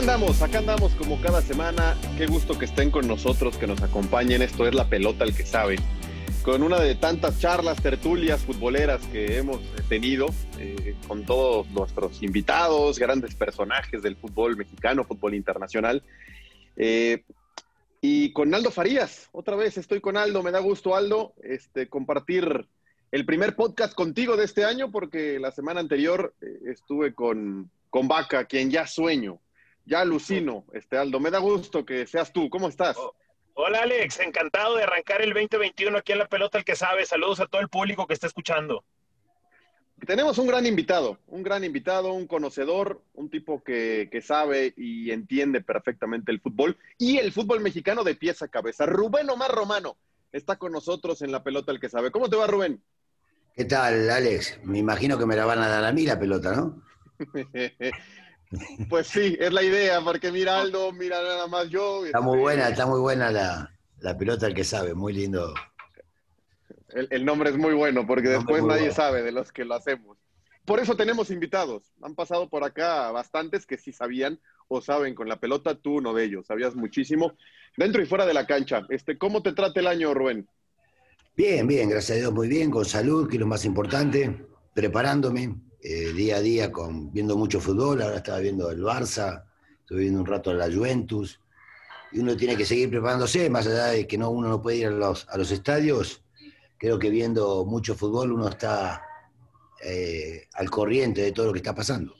Andamos, acá andamos como cada semana. Qué gusto que estén con nosotros, que nos acompañen. Esto es La Pelota el que sabe. Con una de tantas charlas, tertulias futboleras que hemos tenido eh, con todos nuestros invitados, grandes personajes del fútbol mexicano, fútbol internacional. Eh, y con Aldo Farías, otra vez estoy con Aldo, me da gusto Aldo, este, compartir el primer podcast contigo de este año porque la semana anterior eh, estuve con, con Vaca, quien ya sueño, ya alucino, este Aldo, me da gusto que seas tú, ¿cómo estás? Hola Alex, encantado de arrancar el 2021 aquí en La Pelota el que sabe. Saludos a todo el público que está escuchando. Tenemos un gran invitado, un gran invitado, un conocedor, un tipo que, que, sabe y entiende perfectamente el fútbol y el fútbol mexicano de pies a cabeza. Rubén Omar Romano está con nosotros en la pelota el que sabe. ¿Cómo te va, Rubén? ¿Qué tal, Alex? Me imagino que me la van a dar a mí la pelota, ¿no? pues sí, es la idea, porque mira Aldo, mira nada más yo. Está muy buena, está muy buena la, la pelota el que sabe, muy lindo. El, el, nombre es muy bueno porque después nadie bueno. sabe de los que lo hacemos. Por eso tenemos invitados. Han pasado por acá bastantes que sí sabían o saben con la pelota, tú uno de ellos. Sabías muchísimo dentro y fuera de la cancha. Este, ¿Cómo te trata el año, Rubén? Bien, bien, gracias a Dios, muy bien, con salud, que es lo más importante, preparándome eh, día a día, viendo mucho fútbol. Ahora estaba viendo el Barça, estuve viendo un rato la Juventus. Y uno tiene que seguir preparándose, más allá de que no, uno no puede ir a los, a los estadios creo que viendo mucho fútbol uno está eh, al corriente de todo lo que está pasando.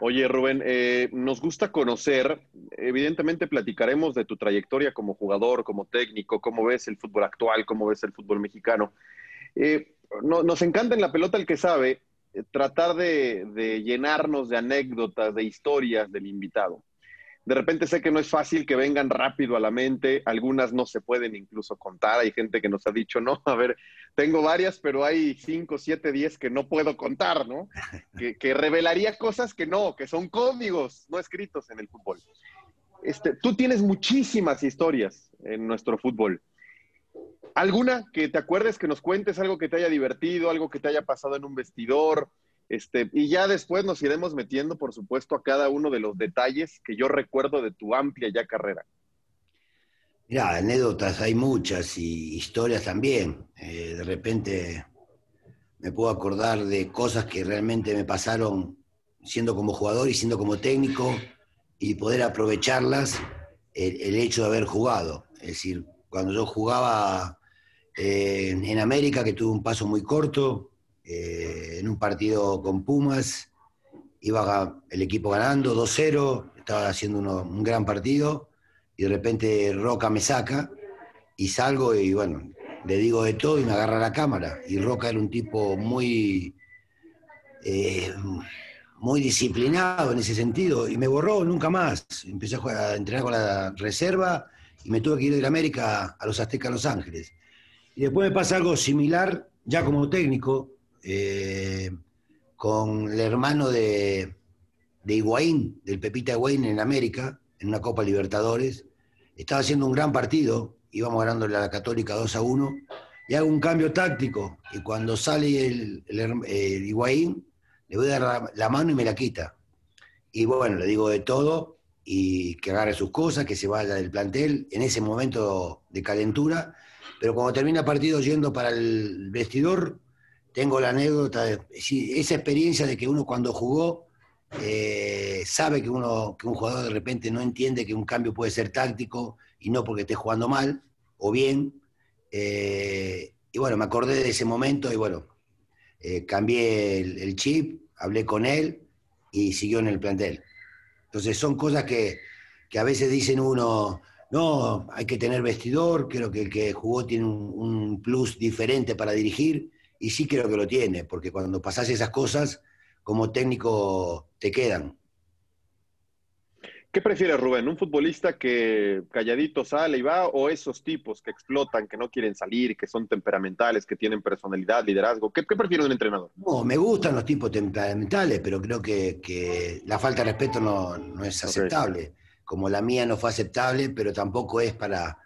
Oye, Rubén, eh, nos gusta conocer, evidentemente platicaremos de tu trayectoria como jugador, como técnico, cómo ves el fútbol actual, cómo ves el fútbol mexicano. No, nos encanta en la pelota el que sabe eh, tratar de, de llenarnos de anécdotas, de historias del invitado. De repente sé que no es fácil que vengan rápido a la mente, algunas no se pueden incluso contar, hay gente que nos ha dicho, no, a ver, tengo varias, pero hay cinco, siete, diez que no puedo contar, ¿no? Que, que revelaría cosas que no, que son códigos no escritos en el fútbol. Este, tú tienes muchísimas historias en nuestro fútbol. ¿Alguna que te acuerdes que nos cuentes algo que te haya divertido, algo que te haya pasado en un vestidor? Este, y ya después nos iremos metiendo, por supuesto, a cada uno de los detalles que yo recuerdo de tu amplia ya carrera. Ya, anécdotas hay muchas y historias también. Eh, de repente me puedo acordar de cosas que realmente me pasaron siendo como jugador y siendo como técnico y poder aprovecharlas el, el hecho de haber jugado. Es decir, cuando yo jugaba en América, que tuvo un paso muy corto, eh, en un partido con Pumas, iba el equipo ganando 2-0, estaba haciendo un gran partido, y de repente Roca me saca, y salgo y bueno, le digo de todo y me agarra la cámara. Y Roca era un tipo muy, eh, muy disciplinado en ese sentido, y me borró nunca más. Empecé a, a entrenar con la reserva y me tuve que ir de América a los Aztecas Los Ángeles. Y después me pasa algo similar, ya como técnico, eh, con el hermano de, de Higuaín, del Pepita Higuaín en América, en una Copa Libertadores. Estaba haciendo un gran partido, íbamos ganando la Católica 2 a 1, y hago un cambio táctico, y cuando sale el, el, Higuaín, le voy a dar la mano y me la quita. Y bueno, le digo de todo, y que agarre sus cosas, que se vaya del plantel, en ese momento de calentura, pero cuando termina el partido yendo para el vestidor, tengo la anécdota, de, esa experiencia de que uno cuando jugó eh, sabe que, uno, que un jugador de repente no entiende que un cambio puede ser táctico y no porque esté jugando mal o bien. Eh, y bueno, me acordé de ese momento y bueno, eh, cambié el, el, chip, hablé con él y siguió en el plantel. Entonces son cosas que, que a veces dicen uno, no, hay que tener vestidor, creo que el que jugó tiene un, plus diferente para dirigir, y sí creo que lo tiene, porque cuando pasas esas cosas, como técnico te quedan. ¿Qué prefieres, Rubén? ¿Un futbolista que calladito sale y va o esos tipos que explotan, que no quieren salir, que son temperamentales, que tienen personalidad, liderazgo? ¿Qué, qué prefiere un entrenador? No, me gustan los tipos temperamentales, pero creo que, la falta de respeto no, es aceptable como la mía no fue aceptable, pero tampoco es para,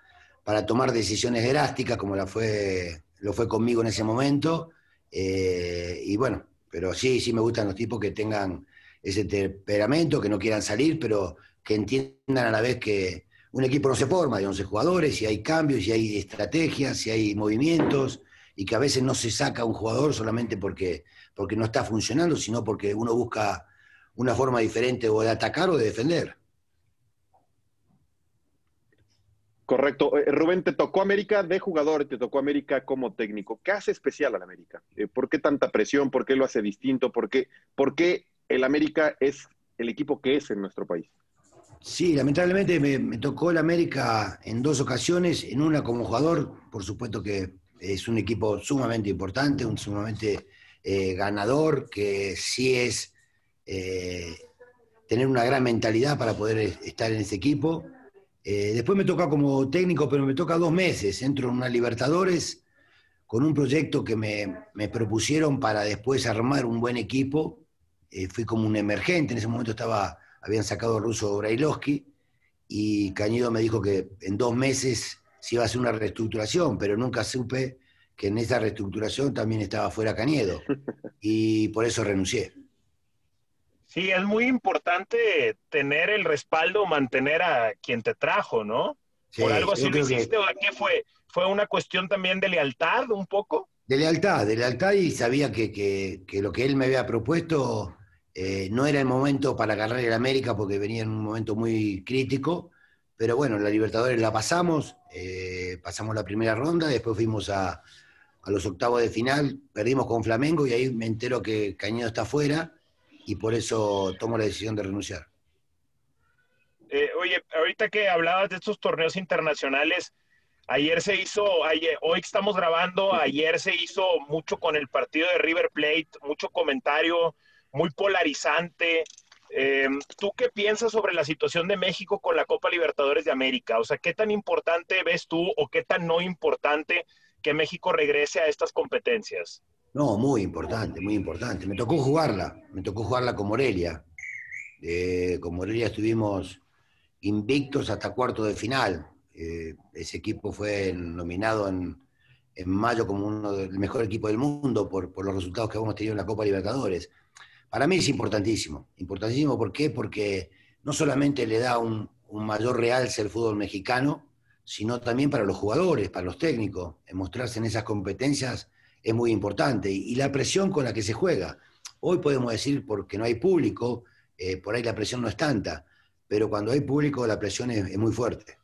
para tomar decisiones drásticas como la fue, lo fue conmigo en ese momento. Eh, y bueno, pero sí, sí me gustan los tipos que tengan ese temperamento, que no quieran salir, pero que entiendan a la vez que un equipo no se forma de 11 jugadores, si hay cambios, si hay estrategias, si hay movimientos, y que a veces no se saca un jugador solamente porque, porque no está funcionando, sino porque uno busca una forma diferente o de atacar o de defender. Correcto. Eh, Rubén, te tocó América de jugador, te tocó América como técnico. ¿Qué hace especial al América? Eh, ¿Por qué tanta presión? ¿Por qué lo hace distinto? ¿Por qué, ¿Por qué el América es el equipo que es en nuestro país? Sí, lamentablemente me, tocó el América en dos ocasiones, en una como jugador, por supuesto que es un equipo sumamente importante, un sumamente eh, ganador, que sí es tener una gran mentalidad para poder estar en ese equipo eh, después me toca como técnico, pero me toca dos meses. Entro en una Libertadores con un proyecto que me, propusieron para después armar un buen equipo. Eh, fui como un emergente, en ese momento estaba, habían sacado al ruso Brailovsky y Cañedo me dijo que en dos meses se iba a hacer una reestructuración, pero nunca supe que en esa reestructuración también estaba fuera Cañedo y por eso renuncié. Sí, es muy importante tener el respaldo, mantener a quien te trajo, ¿no? Por algo así lo hiciste, ¿o qué fue? ¿Fue una cuestión también de lealtad un poco? De lealtad, de lealtad y sabía que, que, lo que él me había propuesto eh, no era el momento para agarrar el América porque venía en un momento muy crítico, pero bueno, la Libertadores la pasamos, eh, pasamos la primera ronda, después fuimos a, a los octavos de final, perdimos con Flamengo y ahí me entero que Cañedo está afuera y por eso tomo la decisión de renunciar. Eh, oye, ahorita que hablabas de estos torneos internacionales, ayer se hizo, hoy estamos grabando, ayer se hizo mucho con el partido de River Plate, mucho comentario, muy polarizante. Em, ¿Tú qué piensas sobre la situación de México con la Copa Libertadores de América? O sea, ¿qué tan importante ves tú o qué tan no importante que México regrese a estas competencias? No, muy importante, muy importante. Me tocó jugarla, me tocó jugarla con Morelia. Con Morelia estuvimos invictos hasta cuarto de final. Eh, ese equipo fue nominado en, mayo como uno del mejor equipo del mundo por, los resultados que hemos tenido en la Copa Libertadores. Para mí es importantísimo. Importantísimo, ¿por qué? Porque no solamente le da un, un mayor realce al fútbol mexicano, sino también para los jugadores, para los técnicos, en mostrarse en esas competencias es muy importante. Y, la presión con la que se juega. Hoy podemos decir, porque no hay público, eh, por ahí la presión no es tanta, pero cuando hay público la presión es, muy fuerte.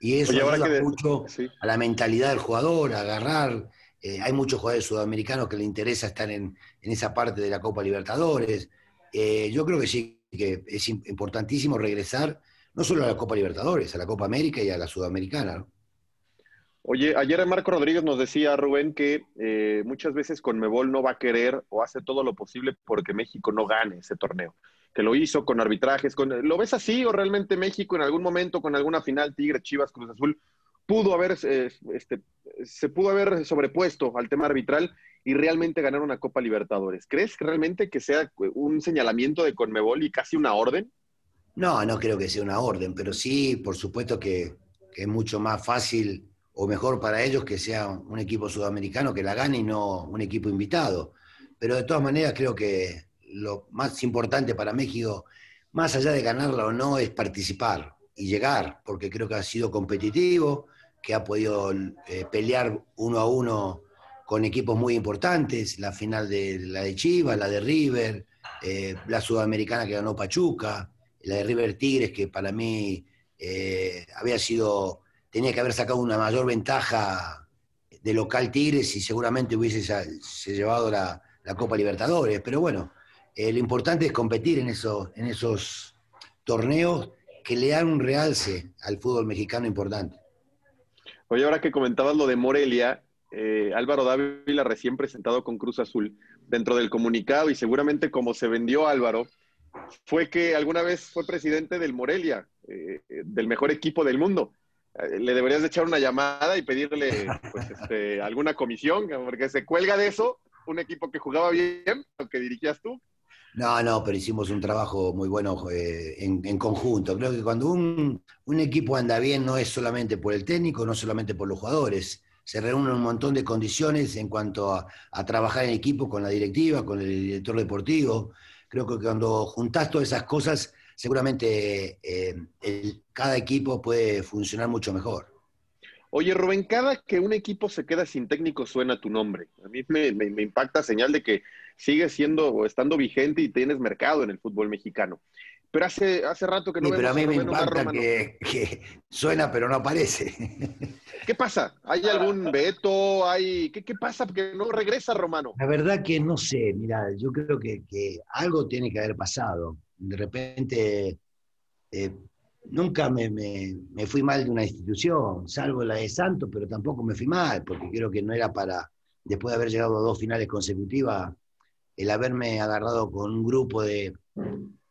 Y eso Oye, ayuda que mucho sí. a la mentalidad del jugador, a agarrar. Eh, hay muchos jugadores sudamericanos que le interesa estar en, en esa parte de la Copa Libertadores. Eh, yo creo que sí, que es im- importantísimo regresar no solo a la Copa Libertadores, a la Copa América y a la Sudamericana. ¿no? Oye, ayer Marco Rodríguez nos decía, Rubén, que eh, muchas veces Conmebol no va a querer o hace todo lo posible porque México no gane ese torneo. Que lo hizo con arbitrajes. Con, ¿Lo ves así o realmente México en algún momento con alguna final Tigre, Chivas, Cruz Azul pudo haber, eh, este, se pudo haber sobrepuesto al tema arbitral y realmente ganar una Copa Libertadores? ¿Crees realmente que sea un señalamiento de Conmebol y casi una orden? No, no creo que sea una orden, pero sí, por supuesto que es mucho más fácil o mejor para ellos que sea un equipo sudamericano que la gane y no un equipo invitado. Pero de todas maneras creo que lo más importante para México, más allá de ganarla o no, es participar y llegar, porque creo que ha sido competitivo, que ha podido eh, pelear uno a uno con equipos muy importantes, la final de la de Chivas, la de River, eh, la sudamericana que ganó Pachuca, la de River Tigres, que para mí eh, había sido, tenía que haber sacado una mayor ventaja de local Tigres y seguramente hubiese se, llevado la, la, Copa Libertadores. Pero bueno, eh, lo importante es competir en esos, en esos torneos que le dan un realce al fútbol mexicano importante. Oye, ahora que comentabas lo de Morelia, eh, Álvaro Dávila recién presentado con Cruz Azul, dentro del comunicado y seguramente como se vendió Álvaro, fue que alguna vez fue presidente del Morelia, eh, del mejor equipo del mundo. Eh, le deberías de echar una llamada y pedirle pues, este, alguna comisión, porque se cuelga de eso un equipo que jugaba bien, lo que dirigías tú. No, no, pero hicimos un trabajo muy bueno eh, en, en, conjunto. Creo que cuando un, un, equipo anda bien no es solamente por el técnico, no solamente por los jugadores. Se reúnen un montón de condiciones en cuanto a, a trabajar en equipo con la directiva, con el director deportivo. Creo que cuando juntás todas esas cosas, seguramente eh, el, cada equipo puede funcionar mucho mejor. Oye, Rubén, cada que un equipo se queda sin técnico suena tu nombre. A mí me, me, me impacta señal de que sigues siendo o estando vigente y tienes mercado en el fútbol mexicano. Pero hace, hace rato que no sí, vemos Pero a mí me impacta que, suena pero no aparece. ¿Qué pasa? ¿Hay algún veto? ¿Hay... ¿Qué, ¿Qué pasa? Porque no regresa Romano. La verdad que no sé, mira, yo creo que, que algo tiene que haber pasado. De repente, eh, nunca me, me, me, fui mal de una institución, salvo la de Santos, pero tampoco me fui mal, porque creo que no era para, después de haber llegado a dos finales consecutivas, el haberme agarrado con un grupo de,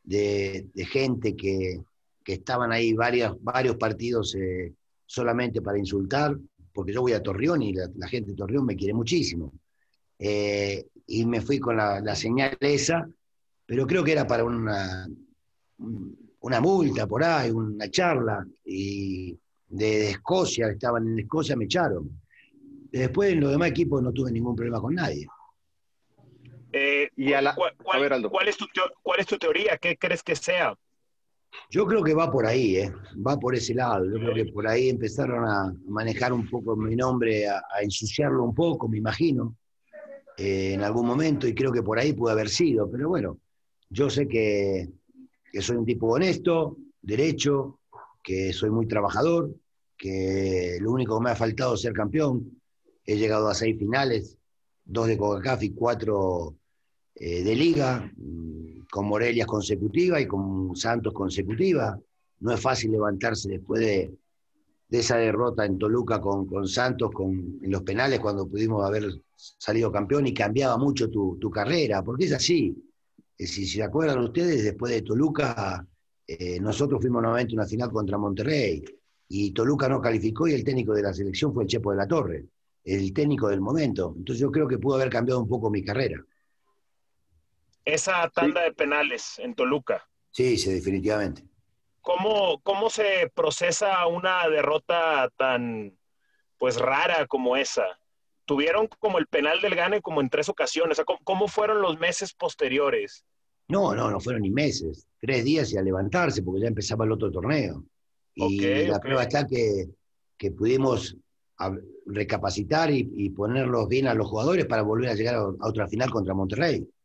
de, de gente que, que, estaban ahí varios, varios partidos eh, solamente para insultar, porque yo voy a Torreón y la, la gente de Torreón me quiere muchísimo. Eh, y me fui con la, la, señal esa, pero creo que era para una, una multa por ahí, una charla, y de, de Escocia, estaban en Escocia, me echaron. Después en los demás equipos no tuve ningún problema con nadie. Eh, y a la, ¿cuál, cuál, a ver, Aldo. ¿cuál, es tu ¿Cuál es tu teoría? ¿Qué crees que sea? Yo creo que va por ahí, ¿eh? va por ese lado. Yo creo que por ahí empezaron a manejar un poco mi nombre, a, a ensuciarlo un poco, me imagino, eh, en algún momento, y creo que por ahí puede haber sido. Pero bueno, yo sé que, que soy un tipo honesto, derecho, que soy muy trabajador, que lo único que me ha faltado es ser campeón. He llegado a seis finales, dos de CONCACAF y cuatro eh, de Liga, con Morelia consecutiva y con Santos consecutiva. No es fácil levantarse después de, esa derrota en Toluca con, con Santos con, en los penales cuando pudimos haber salido campeón y cambiaba mucho tu, tu carrera, porque es así. Si, si se acuerdan ustedes, después de Toluca, eh, nosotros fuimos nuevamente a una final contra Monterrey y Toluca no calificó y el técnico de la selección fue el Chepo de la Torre, el técnico del momento. Entonces yo creo que pudo haber cambiado un poco mi carrera. Esa tanda de penales en Toluca. Sí, sí, definitivamente. ¿Cómo, ¿Cómo se procesa una derrota tan pues rara como esa? Tuvieron como el penal del Gane como en tres ocasiones. ¿Cómo, ¿Cómo fueron los meses posteriores? No, no, no fueron ni meses. Tres días y a levantarse porque ya empezaba el otro torneo. Y okay, la okay. prueba está que, que pudimos recapacitar y, y, ponerlos bien a los jugadores para volver a llegar a, a otra final contra Monterrey,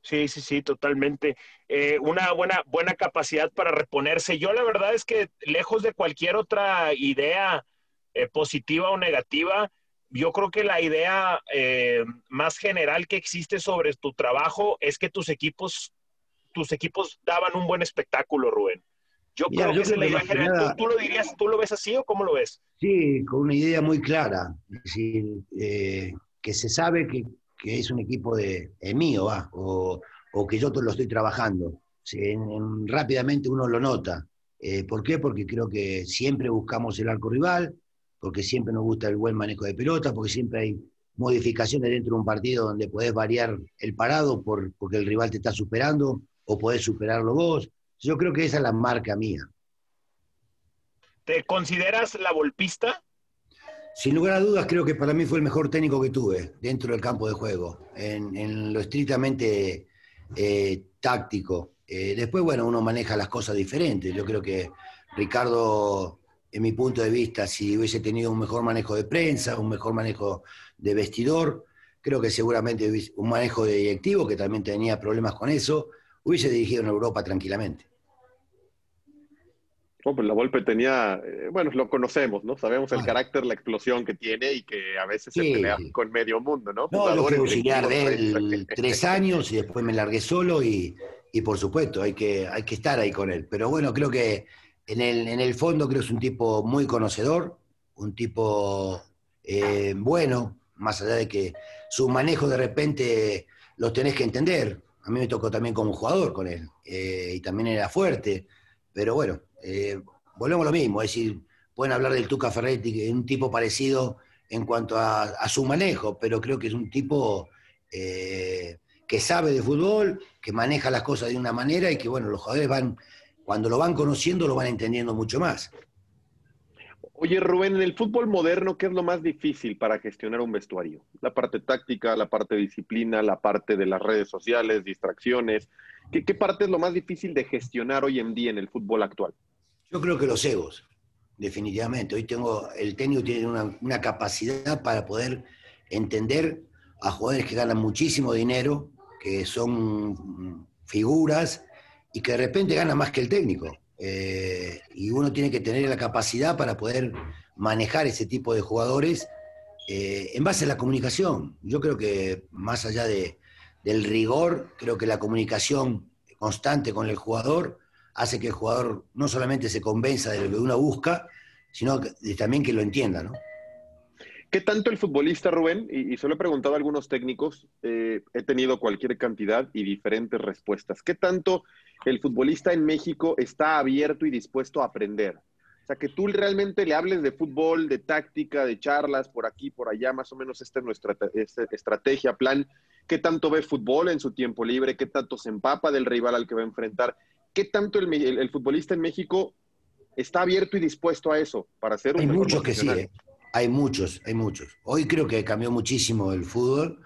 Sí, sí, sí, totalmente. Eh, una buena, buena capacidad para reponerse. Yo la verdad es que lejos de cualquier otra idea eh, positiva o negativa, yo creo que la idea eh, más general que existe sobre tu trabajo es que tus equipos, tus equipos daban un buen espectáculo, Rubén. Yo Mira, creo yo que esa es creo la que idea que general. ¿Tú, tú lo dirías, tú lo ves así o cómo lo ves? Sí, con una idea muy clara. Es decir, que se sabe que, que es un equipo de, mío, o, que yo lo estoy trabajando. Rápidamente uno lo nota. Eh, ¿Por qué? Porque creo que siempre buscamos el arco rival, porque siempre nos gusta el buen manejo de pelota, porque siempre hay modificaciones dentro de un partido donde podés variar el parado por, porque el rival te está superando o podés superarlo vos. Yo creo que esa es la marca mía. ¿Te consideras la golpista? Sin lugar a dudas, creo que para mí fue el mejor técnico que tuve dentro del campo de juego, en, lo estrictamente eh, táctico. Eh, después, bueno, uno maneja las cosas diferentes. Yo creo que Ricardo, en mi punto de vista, si hubiese tenido un mejor manejo de prensa, un mejor manejo de vestidor, creo que seguramente un manejo de directivo, que también tenía problemas con eso, hubiese dirigido en Europa tranquilamente. No, pues la Volpe tenía, eh, bueno, lo conocemos, ¿no? Sabemos el Ah. carácter, la explosión que tiene y que a veces Sí, se pelea con medio mundo, ¿no? No, Jugadores, auxiliar de directivos, él tres años y después me largué solo y, y por supuesto hay que, hay que estar ahí con él. Pero bueno, creo que en el, en el fondo creo que es un tipo muy conocedor, un tipo eh, bueno, más allá de que su manejo de repente lo tenés que entender. A mí me tocó también como jugador con él eh, y también era fuerte. Pero bueno, eh, volvemos a lo mismo, es decir, pueden hablar del Tuca Ferretti, que es un tipo parecido en cuanto a, su manejo, pero creo que es un tipo eh, que sabe de fútbol, que maneja las cosas de una manera y que, bueno, los jugadores van, cuando lo van conociendo, lo van entendiendo mucho más. Oye, Rubén, en el fútbol moderno, ¿qué es lo más difícil para gestionar un vestuario? La parte táctica, la parte disciplina, la parte de las redes sociales, distracciones. ¿Qué, qué parte es lo más difícil de gestionar hoy en día en el fútbol actual? Yo creo que los egos, definitivamente. Hoy tengo, el técnico tiene una, capacidad para poder entender a jugadores que ganan muchísimo dinero, que son figuras y que de repente ganan más que el técnico. Eh, y uno tiene que tener la capacidad para poder manejar ese tipo de jugadores eh, en base a la comunicación. Yo creo que más allá de, del rigor, creo que la comunicación constante con el jugador hace que el jugador no solamente se convenza de lo que uno busca, sino que, también que lo entienda, ¿no? ¿Qué tanto el futbolista, Rubén? Y, y se lo he preguntado a algunos técnicos, eh, he tenido cualquier cantidad y diferentes respuestas. ¿Qué tanto el futbolista en México está abierto y dispuesto a aprender? O sea, que tú realmente le hables de fútbol, de táctica, de charlas, por aquí, por allá, más o menos esta es nuestra esta estrategia, plan. ¿Qué tanto ve fútbol en su tiempo libre? ¿Qué tanto se empapa del rival al que va a enfrentar? ¿Qué tanto el, el- el futbolista en México está abierto y dispuesto a eso para ser un Hay mejor muchos que sí, eh. hay muchos, hay muchos. Hoy creo que cambió muchísimo el fútbol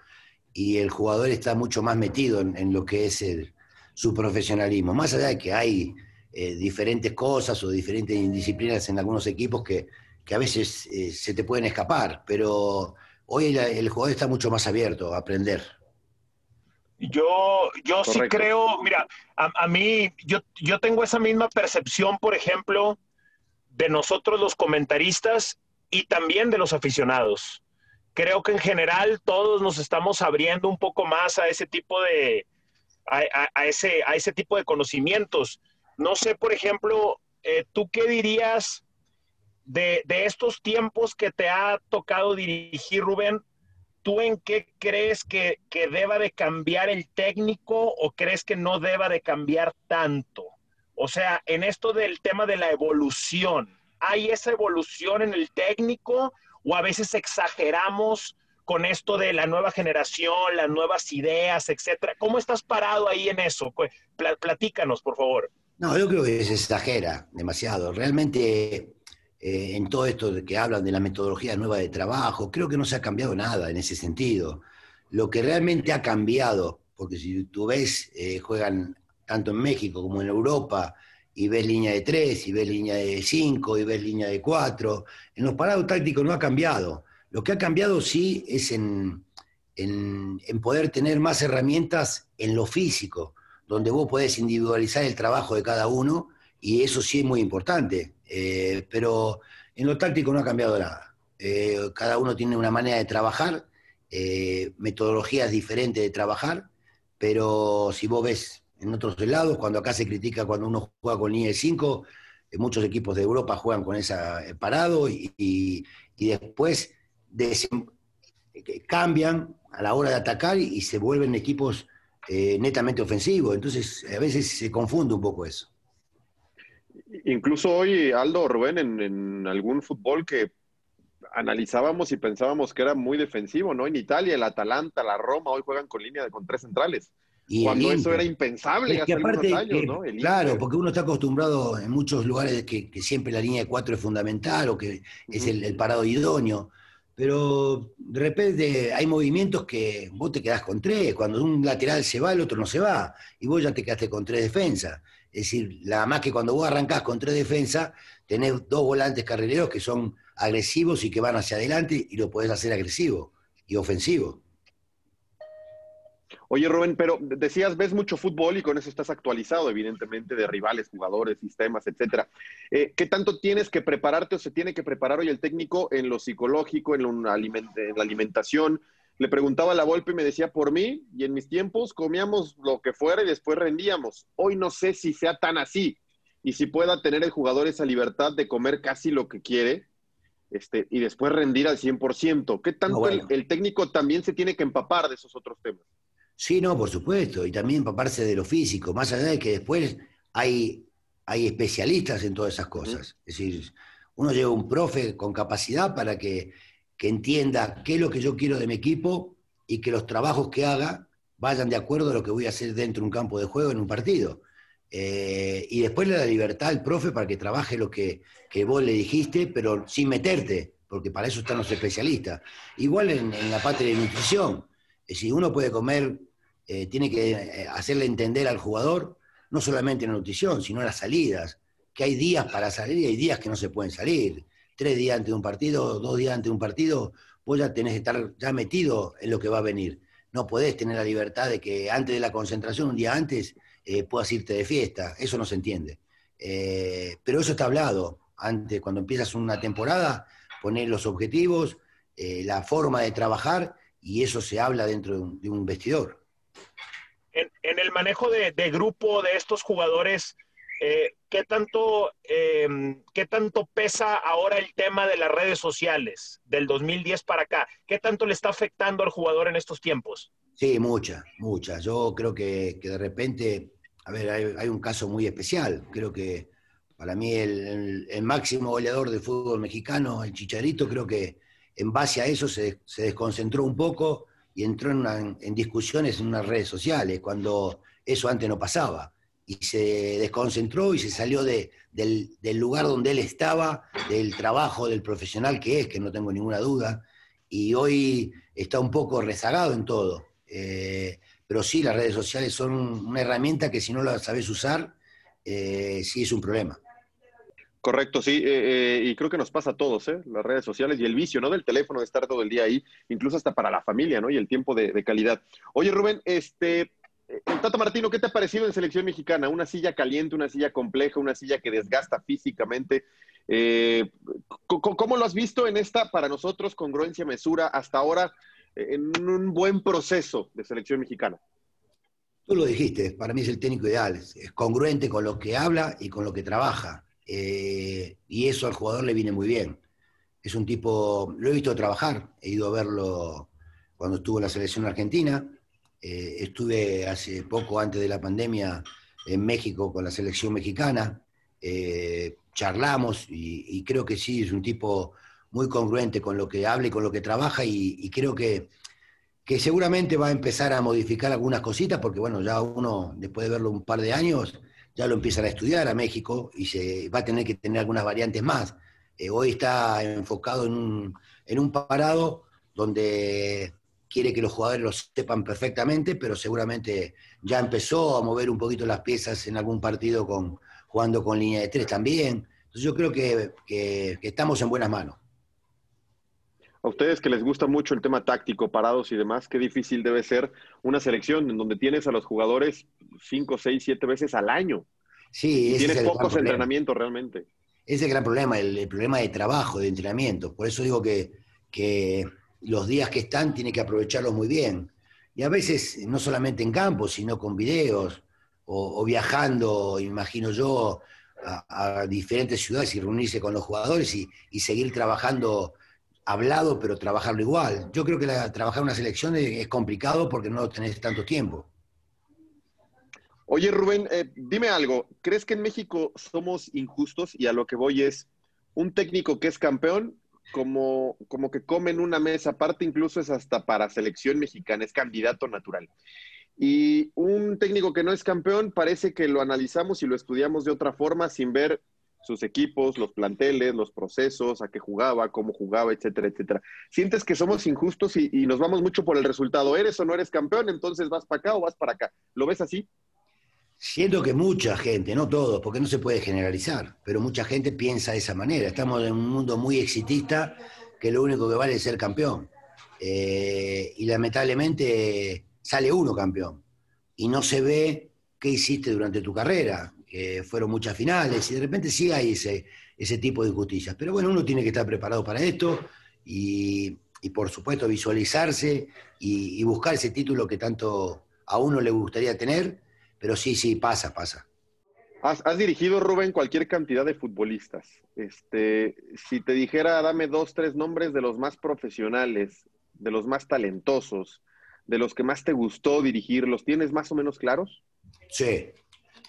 y el jugador está mucho más metido en, en lo que es el- su profesionalismo. Más allá de que hay eh, diferentes cosas o diferentes disciplinas en algunos equipos que, que a veces eh, se te pueden escapar, pero hoy el, el jugador está mucho más abierto a aprender. Yo, yo sí creo, mira, a, a mí, yo, yo tengo esa misma percepción, por ejemplo, de nosotros los comentaristas y también de los aficionados. Creo que en general todos nos estamos abriendo un poco más a ese tipo de, a, a- a ese, a ese tipo de conocimientos. No sé, por ejemplo, eh, ¿tú qué dirías de, de estos tiempos que te ha tocado dirigir, Rubén? ¿Tú en qué crees que, que deba de cambiar el técnico o crees que no deba de cambiar tanto? O sea, en esto del tema de la evolución, ¿hay esa evolución en el técnico o a veces exageramos con esto de la nueva generación, las nuevas ideas, etcétera? ¿Cómo estás parado ahí en eso? Platícanos, por favor. No, yo creo que se exagera demasiado. Realmente, eh, en todo esto de que hablan de la metodología nueva de trabajo, creo que no se ha cambiado nada en ese sentido. Lo que realmente ha cambiado, porque si tú ves, eh, juegan tanto en México como en Europa, y ves línea de tres, y ves línea de cinco, y ves línea de cuatro, en los parados tácticos no ha cambiado. Lo que ha cambiado sí es en poder tener más herramientas en lo físico, donde vos podés individualizar el trabajo de cada uno, y eso sí es muy importante. Eh, pero en lo táctico no ha cambiado nada. Eh, cada uno tiene una manera de trabajar, eh, metodologías diferentes de trabajar, pero si vos ves en otros lados, cuando acá se critica cuando uno juega con línea de 5, muchos equipos de Europa juegan con esa parado y, y- después cambian a la hora de atacar y, se vuelven equipos netamente ofensivos. Entonces, a veces se confunde un poco eso. Incluso hoy, Aldo Rubén, en, en algún fútbol que analizábamos y pensábamos que era muy defensivo, ¿no? En Italia, el Atalanta, la Roma, hoy juegan con línea de con tres centrales. Y cuando eso Inter. era impensable Es hace que aparte, algunos años, que- ¿no? El claro, Inter. porque uno está acostumbrado en muchos lugares que, que siempre la línea de cuatro es fundamental o que es el, el parado idóneo, pero de repente hay movimientos que vos te quedás con tres, cuando un lateral se va, el otro no se va, y vos ya te quedaste con tres defensas. Es decir, nada más que cuando vos arrancás con tres defensas, tenés dos volantes carrileros que son agresivos y que van hacia adelante y lo podés hacer agresivo y ofensivo. Oye, Rubén, pero decías, ves mucho fútbol y con eso estás actualizado, evidentemente, de rivales, jugadores, sistemas, etcétera. Eh, ¿Qué tanto tienes que prepararte o se tiene que preparar hoy el técnico en lo psicológico, en, la alimentación? Le preguntaba a la Volpe y me decía, por mí, y en mis tiempos comíamos lo que fuera y después rendíamos. Hoy no sé si sea tan así y si pueda tener el jugador esa libertad de comer casi lo que quiere este, y después rendir al 100%. ¿Qué tanto No, bueno. el, el técnico también se tiene que empapar de esos otros temas? Sí, no, por supuesto, y también empaparse de lo físico, más allá de que después hay, hay especialistas en todas esas cosas. Es decir, uno lleva un profe con capacidad para que, que entienda qué es lo que yo quiero de mi equipo y que los trabajos que haga vayan de acuerdo a lo que voy a hacer dentro de un campo de juego en un partido. Eh, y después le da libertad al profe para que trabaje lo que, que vos le dijiste, pero sin meterte, porque para eso están los especialistas. Igual en, la parte de nutrición. Si uno puede comer, eh, tiene que eh, hacerle entender al jugador, no solamente en la nutrición, sino en las salidas, que hay días para salir y hay días que no se pueden salir. Tres días antes de un partido, dos días antes de un partido, vos ya tenés que estar ya metido en lo que va a venir. No podés tener la libertad de que antes de la concentración, un día antes, eh, puedas irte de fiesta. Eso no se entiende. Eh, pero eso está hablado. Antes, cuando empiezas una temporada, poner los objetivos, eh, la forma de trabajar, y eso se habla dentro de un, de vestidor. en, el manejo de grupo de estos jugadores, Eh, ¿qué, tanto, em, ¿Qué tanto pesa ahora el tema de las redes sociales del 2010 para acá? ¿Qué tanto le está afectando al jugador en estos tiempos? Sí, mucha, mucha. Yo creo que, de repente, a ver, hay, un caso muy especial. Creo que para mí el, máximo goleador del fútbol mexicano, el Chicharito, creo que en base a eso se, desconcentró un poco y entró en, discusiones en unas redes sociales, cuando eso antes no pasaba. Y se desconcentró y se salió del, del, lugar donde él estaba, del trabajo del profesional que es, que no tengo ninguna duda. Y hoy está un poco rezagado en todo. Eh, pero sí, las redes sociales son una herramienta que si no la sabes usar, eh, sí es un problema. Correcto, sí, eh, y creo que nos pasa a todos, las redes sociales y el vicio, ¿no? Del teléfono, de estar todo el día ahí, incluso hasta para la familia, ¿no? Y el tiempo de, calidad. Oye, Rubén, este, Tata Martino, ¿qué te ha parecido en selección mexicana? Una silla caliente, una silla compleja, una silla que desgasta físicamente. ¿Cómo lo has visto en esta, para nosotros, congruencia, mesura, hasta ahora? en un buen proceso de selección mexicana. Tú lo dijiste, para mí es el técnico ideal, es congruente con lo que habla y con lo que trabaja. Eh, y eso al jugador le viene muy bien. Es un tipo, lo he visto trabajar, he ido a verlo cuando estuvo en la selección argentina, eh, estuve hace poco antes de la pandemia en México con la selección mexicana, eh, charlamos y, creo que sí, es un tipo muy congruente con lo que habla y con lo que trabaja y, creo que, que, seguramente va a empezar a modificar algunas cositas porque bueno, ya uno después de verlo un par de años ya lo empiezan a estudiar a México y se va a tener que tener algunas variantes más. Eh, hoy está enfocado en un, en un parado donde quiere que los jugadores lo sepan perfectamente, pero seguramente ya empezó a mover un poquito las piezas en algún partido con, jugando con línea de tres también. Entonces yo creo que, que estamos en buenas manos a ustedes que les gusta mucho el tema táctico, parados y demás, qué difícil debe ser una selección en donde tienes a los jugadores cinco, seis, siete veces al año. Sí, y tienes pocos entrenamientos realmente. Ese es el gran problema, el, problema de trabajo, de entrenamiento. Por eso digo que, que los días que están tiene que aprovecharlos muy bien. Y a veces no solamente en campo, sino con videos o, viajando, imagino yo, a, diferentes ciudades y reunirse con los jugadores y, seguir trabajando hablado, pero trabajarlo igual. Yo creo que la, trabajar una selección es, complicado porque no tenés tanto tiempo. Oye, Rubén, eh, dime algo. ¿Crees que en México somos injustos? Y a lo que voy es, un técnico que es campeón, como, como que come en una mesa aparte, incluso es hasta para selección mexicana, es candidato natural. Y un técnico que no es campeón, parece que lo analizamos y lo estudiamos de otra forma sin ver sus equipos, los planteles, los procesos, a qué jugaba, cómo jugaba, etcétera, etcétera. Sientes que somos injustos y, nos vamos mucho por el resultado. ¿Eres o no eres campeón? Entonces vas para acá o vas para acá. ¿Lo ves así? Siento que mucha gente, no todos, porque no se puede generalizar, pero mucha gente piensa de esa manera. Estamos en un mundo muy exitista que lo único que vale es ser campeón. Eh, y lamentablemente sale uno campeón y no se ve qué hiciste durante tu carrera, fueron muchas finales, y de repente sí hay ese, ese tipo de injusticias. Pero bueno, uno tiene que estar preparado para esto y, por supuesto visualizarse y, buscar ese título que tanto a uno le gustaría tener, pero sí, sí, pasa, pasa. Has, dirigido, Rubén, cualquier cantidad de futbolistas. Este, si te dijera, dame dos, tres nombres de los más profesionales, de los más talentosos, de los que más te gustó dirigir, ¿los tienes más o menos claros? Sí,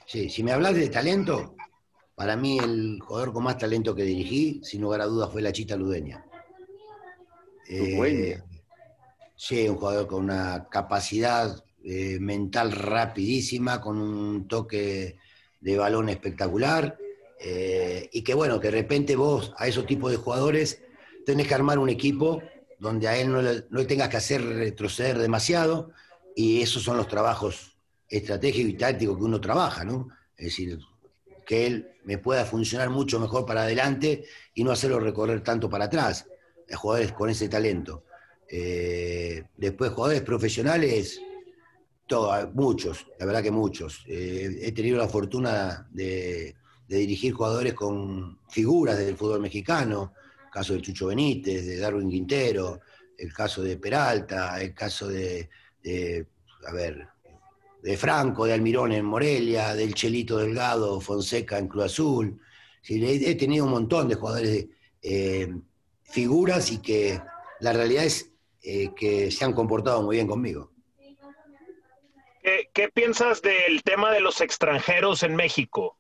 Sí, si me hablas de talento, para mí el jugador con más talento que dirigí, sin lugar a dudas, fue la Chita Ludeña. Eh, sí, un jugador con una capacidad eh, mental rapidísima, con un toque de balón espectacular. Eh, y que bueno, que de repente vos a esos tipos de jugadores tenés que armar un equipo donde a él no le, no tengas que hacer retroceder demasiado, y esos son los trabajos estratégico y táctico que uno trabaja, ¿no? Es decir, que él me pueda funcionar mucho mejor para adelante y no hacerlo recorrer tanto para atrás. Jugadores con ese talento. Eh, después, jugadores profesionales, muchos, la verdad que muchos. Eh, he tenido la fortuna de, dirigir jugadores con figuras del fútbol mexicano, el caso de Chucho Benítez, de Darwin Quintero, el caso de Peralta, el caso de, de a ver, de Franco, de Almirón en Morelia, del Chelito Delgado, Fonseca en Cruz Azul. He tenido un montón de jugadores, eh, figuras y que la realidad es eh, que se han comportado muy bien conmigo. ¿Qué, piensas del tema de los extranjeros en México?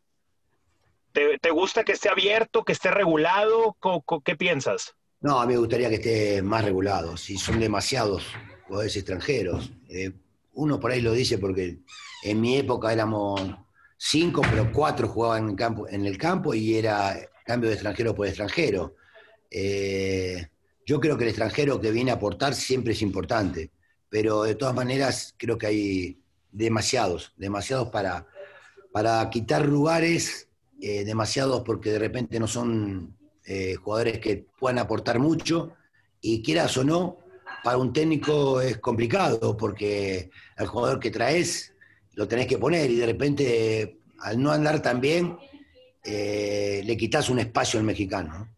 ¿Te, gusta que esté abierto, que esté regulado? ¿Co- co- ¿Qué piensas? No, a mí me gustaría que esté más regulado. Si son demasiados jugadores extranjeros. Eh, uno por ahí lo dice porque en mi época éramos cinco, pero cuatro jugaban en el campo y era cambio de extranjero por extranjero. Eh, yo creo que el extranjero que viene a aportar siempre es importante, pero de todas maneras creo que hay demasiados, demasiados para, para quitar lugares, eh, demasiados porque de repente no son eh, jugadores que puedan aportar mucho y quieras o no, para un técnico es complicado porque al jugador que traes lo tenés que poner y de repente al no andar tan bien eh, le quitas un espacio al mexicano. ¿no?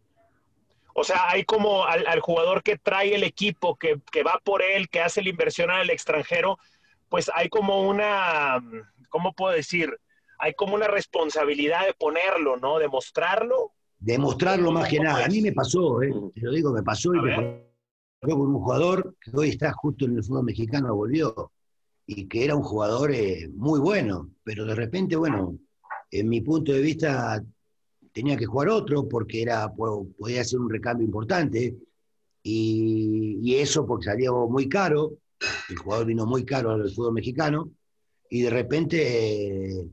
O sea, hay como al, al jugador que trae el equipo, que, que, va por él, que hace la inversión al extranjero, pues hay como una, ¿cómo puedo decir? Hay como una responsabilidad de ponerlo, ¿no? De mostrarlo. Demostrarlo más que nada. A mí me pasó, ¿eh? te lo digo, me pasó y me pasó con un jugador que hoy está justo en el fútbol mexicano, volvió, y que era un jugador eh, muy bueno, pero de repente, bueno, en mi punto de vista tenía que jugar otro porque era, podía ser un recambio importante, y, y eso porque salió muy caro, el jugador vino muy caro al fútbol mexicano, y de repente eh,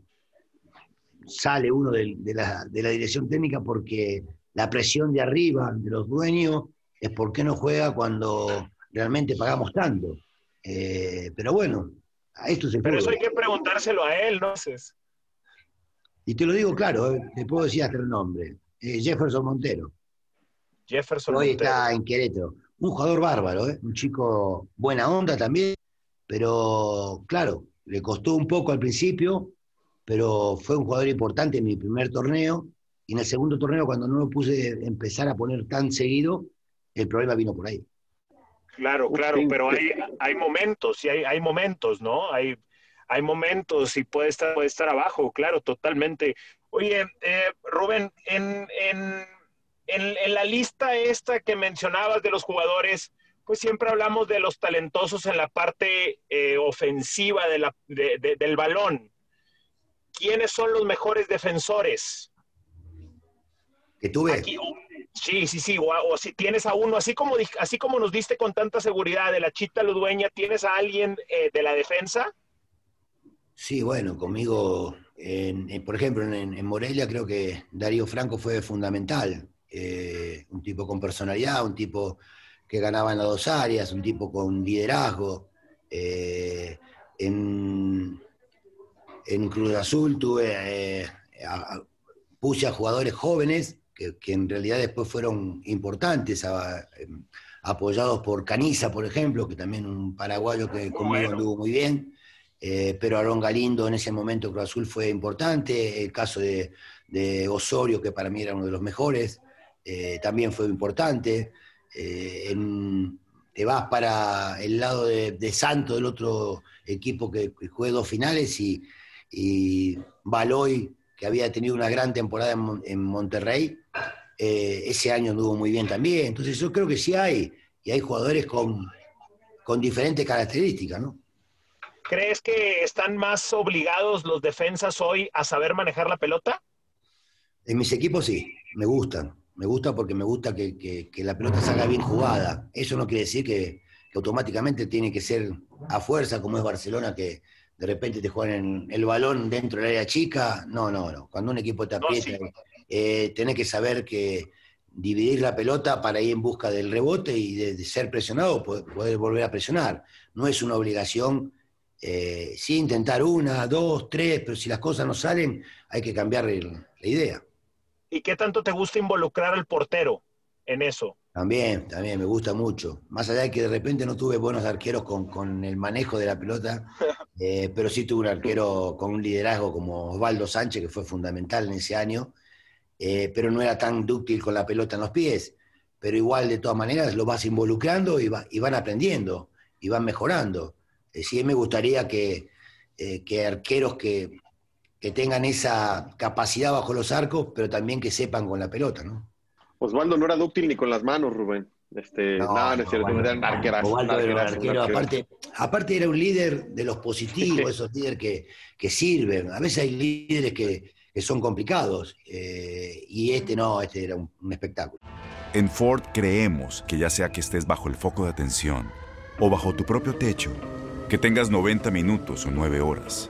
sale uno de, de, la, de la dirección técnica porque la presión de arriba, de los dueños, es por qué no juega cuando realmente pagamos tanto. Eh, pero bueno, a esto se Pero eso hay que preguntárselo a él, ¿no? Y te lo digo claro, eh, te puedo decir hasta el nombre. Jefferson Montero. Jefferson Hoy Montero. está en Querétaro. Un jugador bárbaro, ¿eh? un chico buena onda también, pero claro, le costó un poco al principio, pero fue un jugador importante en mi primer torneo. Y en el segundo torneo, cuando no lo puse empezar a poner tan seguido, el problema vino por ahí. Claro, claro, pero hay, hay momentos, y hay, hay momentos, ¿no? Hay, hay momentos y puede estar, puede estar abajo, claro, totalmente. Oye, eh, Rubén, en, en, en, en, la lista esta que mencionabas de los jugadores, pues siempre hablamos de los talentosos en la parte eh, ofensiva de la, de, de, del balón. ¿Quiénes son los mejores defensores? Que tuve. Aquí, Sí, sí, sí, o, o, si tienes a uno, así como, así como nos diste con tanta seguridad de la Chita Ludueña, ¿tienes a alguien eh, de la defensa? Sí, bueno, conmigo, en, en, por ejemplo, en, en, Morelia creo que Darío Franco fue fundamental. Eh, un tipo con personalidad, un tipo que ganaba en las dos áreas, un tipo con liderazgo. Eh, en, en, Cruz Azul tuve, a, puse a jugadores jóvenes que, que, en realidad después fueron importantes, a, a, apoyados por Caniza, por ejemplo, que también un paraguayo que conmigo bueno. anduvo muy bien, eh, pero Aaron Galindo en ese momento Cruz Azul fue importante, el caso de, de, Osorio, que para mí era uno de los mejores, eh, también fue importante, eh, en, te vas para el lado de, de Santo, el otro equipo que, que juega dos finales, y, y Baloy, que había tenido una gran temporada en, en Monterrey, eh, ese año anduvo muy bien también. Entonces yo creo que sí hay, y hay jugadores con, con diferentes características, ¿no? ¿Crees que están más obligados los defensas hoy a saber manejar la pelota? En mis equipos sí, me gustan. Me gusta porque me gusta que, que, que la pelota salga bien jugada. Eso no quiere decir que, que, automáticamente tiene que ser a fuerza, como es Barcelona, que de repente te juegan el balón dentro del área chica. No, no, no. Cuando un equipo te aprieta, no, sí. eh, tenés que saber que dividir la pelota para ir en busca del rebote y de, de ser presionado, poder, poder, volver a presionar. No es una obligación, eh, sí intentar una, dos, tres, pero si las cosas no salen, hay que cambiar el, la idea. ¿Y qué tanto te gusta involucrar al portero en eso? También, también me gusta mucho. Más allá de que de repente no tuve buenos arqueros con, con el manejo de la pelota, eh, pero sí tuve un arquero con un liderazgo como Osvaldo Sánchez, que fue fundamental en ese año, eh, pero no era tan dúctil con la pelota en los pies. Pero igual, de todas maneras, lo vas involucrando y, va, y van aprendiendo y van mejorando. Eh, sí me gustaría que, eh, que arqueros que, que tengan esa capacidad bajo los arcos, pero también que sepan con la pelota, ¿no? Osvaldo no era dúctil ni con las manos, Rubén. Este, no, no, no es cierto, era un arquerazo, Osvaldo un era un arquerazo, un arquero, aparte, aparte era un líder de los positivos, esos líderes que, que sirven. A veces hay líderes que, que son complicados, eh, y este no, este era un, un espectáculo. En Ford creemos que ya sea que estés bajo el foco de atención o bajo tu propio techo, que tengas 90 minutos o 9 horas,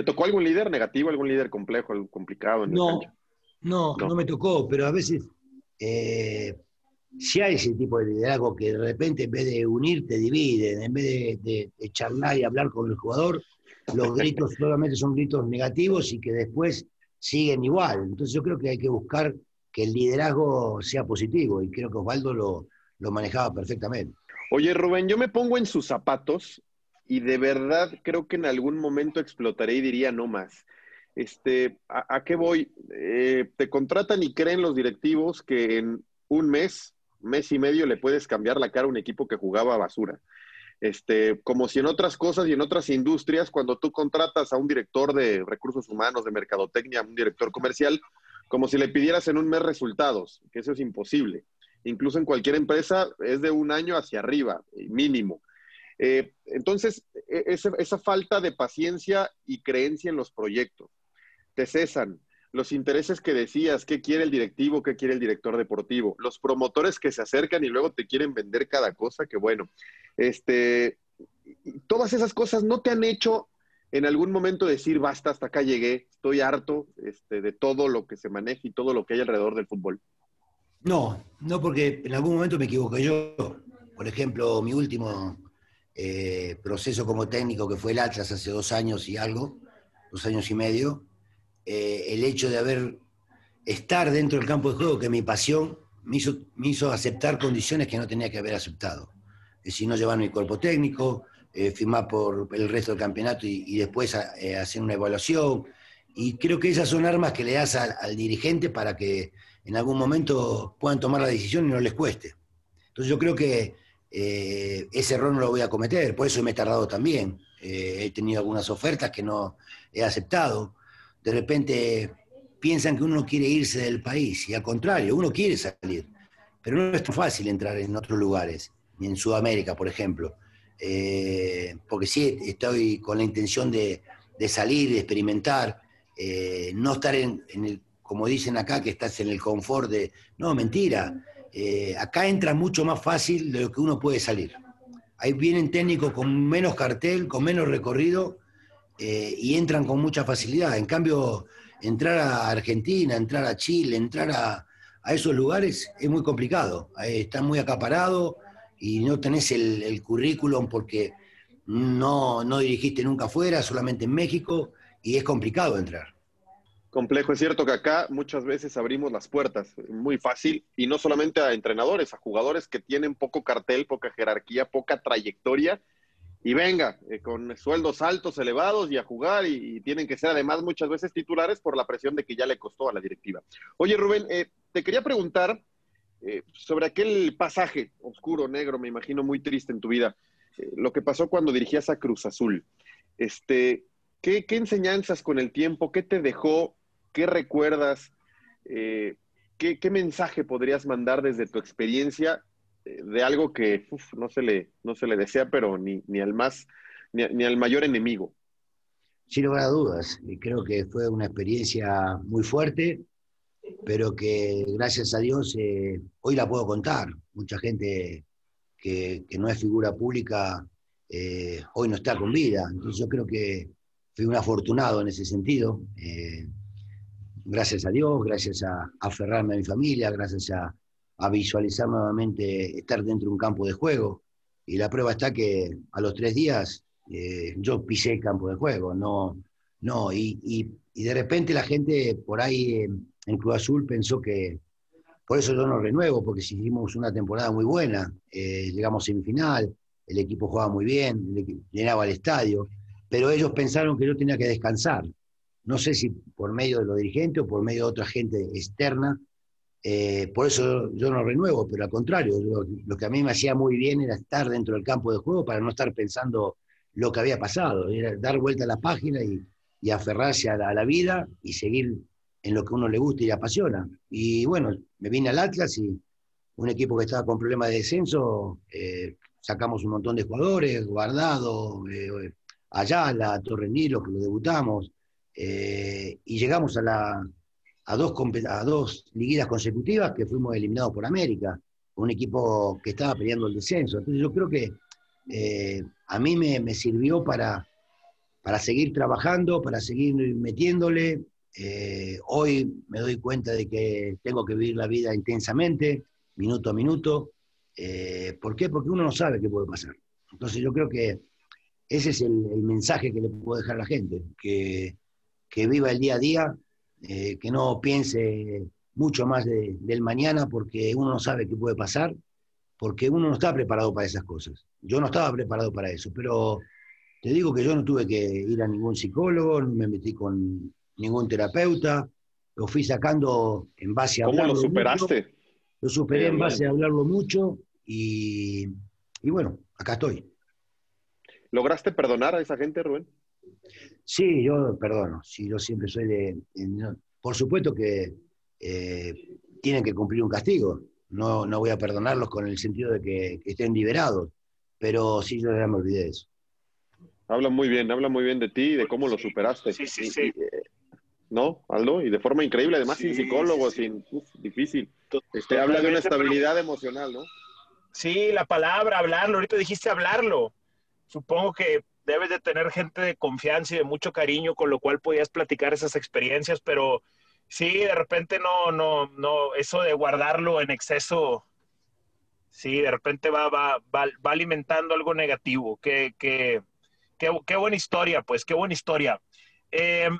¿Te tocó algún líder negativo, algún líder complejo, algo complicado en No, no, No. no me tocó, pero a veces eh, si hay ese tipo de liderazgo que de repente en vez de unir te dividen, en vez de, de- de charlar y hablar con el jugador, los gritos solamente son gritos negativos y que después siguen igual. Entonces yo creo que hay que buscar que el liderazgo sea positivo y creo que Osvaldo lo, lo manejaba perfectamente. Oye, Rubén, yo me pongo en sus zapatos y de verdad creo que en algún momento explotaré y diría no más. Este, ¿a, qué voy? Eh, te contratan y creen los directivos que en un mes, mes y medio le puedes cambiar la cara a un equipo que jugaba a basura. Este, como si en otras cosas y en otras industrias, cuando tú contratas a un director de recursos humanos, de mercadotecnia, un director comercial, como si le pidieras en un mes resultados, que eso es imposible. Incluso en cualquier empresa es de un año hacia arriba, mínimo. Eh, entonces, e- esa, esa falta de paciencia y creencia en los proyectos, te cesan. Los intereses que decías, qué quiere el directivo, qué quiere el director deportivo, los promotores que se acercan y luego te quieren vender cada cosa, que bueno, este, todas esas cosas no te han hecho en algún momento decir, basta, hasta acá llegué, estoy harto este, de todo lo que se maneja y todo lo que hay alrededor del fútbol. No, no porque en algún momento me equivoqué yo. Por ejemplo, mi último eh, proceso como técnico, que fue el Atlas hace dos años y algo, dos años y medio, eh, el hecho de haber estar dentro del campo de juego, que mi pasión, me hizo, me hizo aceptar condiciones que no tenía que haber aceptado. Es decir, no llevar mi cuerpo técnico, eh, firmar por el resto del campeonato y, después eh, hacer una evaluación. Y creo que esas son armas que le das al, al dirigente para que en algún momento puedan tomar la decisión y no les cueste. Entonces yo creo que eh, ese error no lo voy a cometer, por eso me he tardado también. Eh, he tenido algunas ofertas que no he aceptado. De repente piensan que uno quiere irse del país y al contrario, uno quiere salir, pero no es tan fácil entrar en otros lugares, ni en Sudamérica, por ejemplo. Eh, porque sí, estoy con la intención de, de salir, de experimentar, eh, no estar en, en el, como dicen acá, que estás en el confort de, no, mentira, eh, acá entra mucho más fácil de lo que uno puede salir. Ahí vienen técnicos con menos cartel, con menos recorrido eh, y entran con mucha facilidad. En cambio, entrar a Argentina, entrar a Chile, entrar a, esos lugares es muy complicado. Eh, Están muy acaparados y no tenés el, el currículum porque no, no dirigiste nunca afuera, solamente en México, y es complicado entrar. Complejo, es cierto que acá muchas veces abrimos las puertas, muy fácil, y no solamente a entrenadores, a jugadores que tienen poco cartel, poca jerarquía, poca trayectoria, y venga, eh, con sueldos altos, elevados y a jugar, y, tienen que ser además muchas veces titulares por la presión de que ya le costó a la directiva. Oye, Rubén, eh, te quería preguntar eh, sobre aquel pasaje oscuro, negro, me imagino muy triste en tu vida, lo que pasó cuando dirigías a Cruz Azul. Este, ¿qué, qué enseñanzas con el tiempo? ¿Qué te dejó? ¿Qué recuerdas? Eh, ¿qué, mensaje podrías mandar desde tu experiencia eh, de algo que no, se le, no se le desea, pero ni, ni al más, ni, ni al mayor enemigo? Sin lugar a dudas, creo que fue una experiencia muy fuerte, pero que gracias a Dios eh, hoy la puedo contar. Mucha gente que, que no es figura pública hoy no está con vida, entonces yo creo que fui un afortunado en ese sentido. Gracias a Dios, gracias a, aferrarme a mi familia, gracias a, visualizar nuevamente estar dentro de un campo de juego. Y la prueba está que a los tres días eh, yo pisé el campo de juego, no, no, y, de repente la gente por ahí eh, en Cruz Azul pensó que, por eso yo no renuevo, porque hicimos una temporada muy buena, eh, llegamos semifinal, el equipo jugaba muy bien, llenaba el estadio, pero ellos pensaron que yo tenía que descansar. No sé si por medio de los dirigentes o por medio de otra gente externa, eh, por eso yo no renuevo, pero al contrario, lo que a mí me hacía muy bien era estar dentro del campo de juego para no estar pensando lo que había pasado, era dar vuelta a la página y, aferrarse a la, vida y seguir en lo que uno le gusta y le apasiona. Y bueno, me vine al Atlas y un equipo que estaba con problemas de descenso, eh, sacamos un montón de jugadores, Guardado, eh, Ayala, Torres Nilo, que lo debutamos, eh, y llegamos a, la, a, dos, a dos consecutivas que fuimos eliminados por América, un equipo que estaba peleando el descenso. Entonces yo creo que eh, a mí me, me sirvió para, para seguir trabajando, para seguir metiéndole. Eh, hoy me doy cuenta de que tengo que vivir la vida intensamente, minuto a minuto. ¿Por qué? Porque uno no sabe qué puede pasar. Entonces yo creo que ese es el, el mensaje que le puedo dejar a la gente, que, que viva el día a día, eh, que no piense mucho más de- del mañana porque uno no sabe qué puede pasar, porque uno no está preparado para esas cosas. Yo no estaba preparado para eso, pero te digo que yo no tuve que ir a ningún psicólogo, no me metí con ningún terapeuta, lo fui sacando en base a ¿Cómo lo superaste? mucho, lo superé en base a hablarlo mucho y, y bueno, acá estoy. ¿Lograste perdonar a esa gente, Rubén? Sí, yo perdono. Sí, yo siempre soy de. por supuesto que eh, tienen que cumplir un castigo. No, no voy a perdonarlos con el sentido de que, que estén liberados. Pero sí, yo ya me olvidé de eso. Habla muy bien, habla muy bien de ti y de cómo lo superaste. Sí, sí, sí. y, eh, ¿No, Aldo? Y de forma increíble, además Sí, sin psicólogo, sí, sí. sin... uf, difícil. Este, habla de una estabilidad emocional, ¿no? Sí, la palabra, hablarlo. Ahorita dijiste hablarlo. Supongo que debes de tener gente de confianza y de mucho cariño con lo cual podías platicar esas experiencias, pero sí, de repente no, no, no, eso de guardarlo en exceso, sí, de repente va, va, va, va alimentando algo negativo. Qué, qué, qué, qué buena historia, pues, qué buena historia. Eh,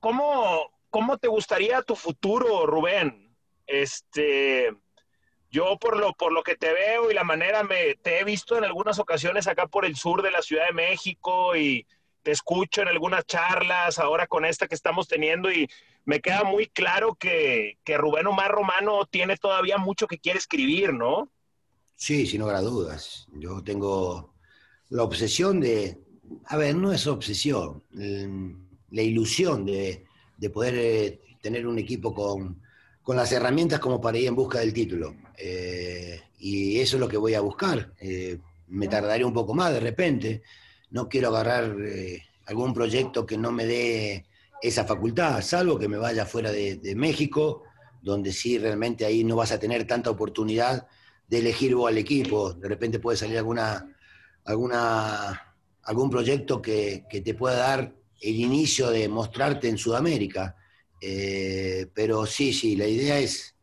¿cómo, ¿Cómo te gustaría tu futuro, Rubén? Este, yo por lo, por lo que te veo y la manera me te he visto en algunas ocasiones acá por el sur de la Ciudad de México y te escucho en algunas charlas ahora con esta que estamos teniendo y me queda muy claro que, que Rubén Omar Romano tiene todavía mucho que quiere escribir, ¿no? Sí, sin lugar a dudas. Yo tengo la obsesión de. A ver, no es obsesión, la ilusión de, de poder eh, tener un equipo con, con las herramientas como para ir en busca del título. Eh, y eso es lo que voy a buscar. Eh, me tardaré un poco más de repente. No quiero agarrar eh, algún proyecto que no me dé esa facultad, salvo que me vaya fuera de, México, donde sí realmente ahí no vas a tener tanta oportunidad de elegir vos al equipo. De repente puede salir alguna, alguna, algún proyecto que, que te pueda dar el inicio de mostrarte en Sudamérica. Pero sí, sí, la idea es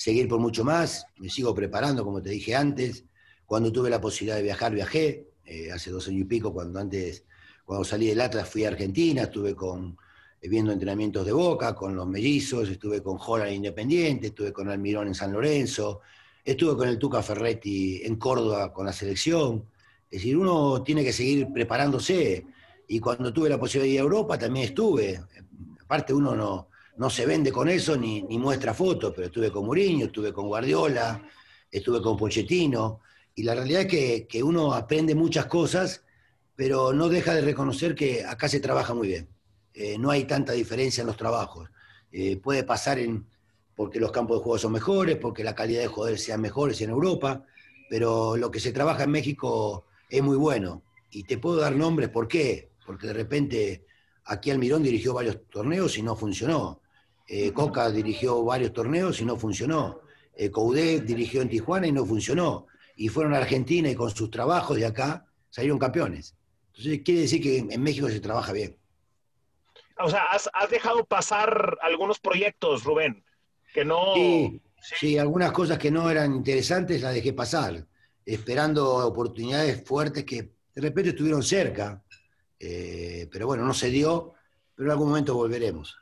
seguir por mucho más, me sigo preparando, como te dije antes. Cuando tuve la posibilidad de viajar, viajé, eh, hace dos años y pico, cuando antes, cuando salí del Atlas fui a Argentina, estuve con, eh, viendo entrenamientos de Boca, con los mellizos, estuve con Holland Independiente, estuve con Almirón en San Lorenzo, estuve con el Tuca Ferretti en Córdoba con la selección. Es decir, uno tiene que seguir preparándose. Y cuando tuve la posibilidad de ir a Europa también estuve. Aparte uno no, no se vende con eso ni, ni muestra fotos, pero estuve con Mourinho, estuve con Guardiola, estuve con Pochettino. Y la realidad es que, que uno aprende muchas cosas, pero no deja de reconocer que acá se trabaja muy bien. Eh, no hay tanta diferencia en los trabajos. Eh, puede pasar en, porque los campos de juego son mejores, porque la calidad de jugadores sean mejores en Europa, pero lo que se trabaja en México es muy bueno. Y te puedo dar nombres, ¿por qué? Porque de repente aquí Almirón dirigió varios torneos y no funcionó. Eh, Coca dirigió varios torneos y no funcionó. Eh, Coudet dirigió en Tijuana y no funcionó. Y fueron a Argentina y con sus trabajos de acá salieron campeones. Entonces quiere decir que en México se trabaja bien. O sea, has, has dejado pasar algunos proyectos, Rubén, que no... Sí, sí, algunas cosas que no eran interesantes las dejé pasar, esperando oportunidades fuertes que de repente estuvieron cerca, eh, pero bueno, no se dio, pero en algún momento volveremos.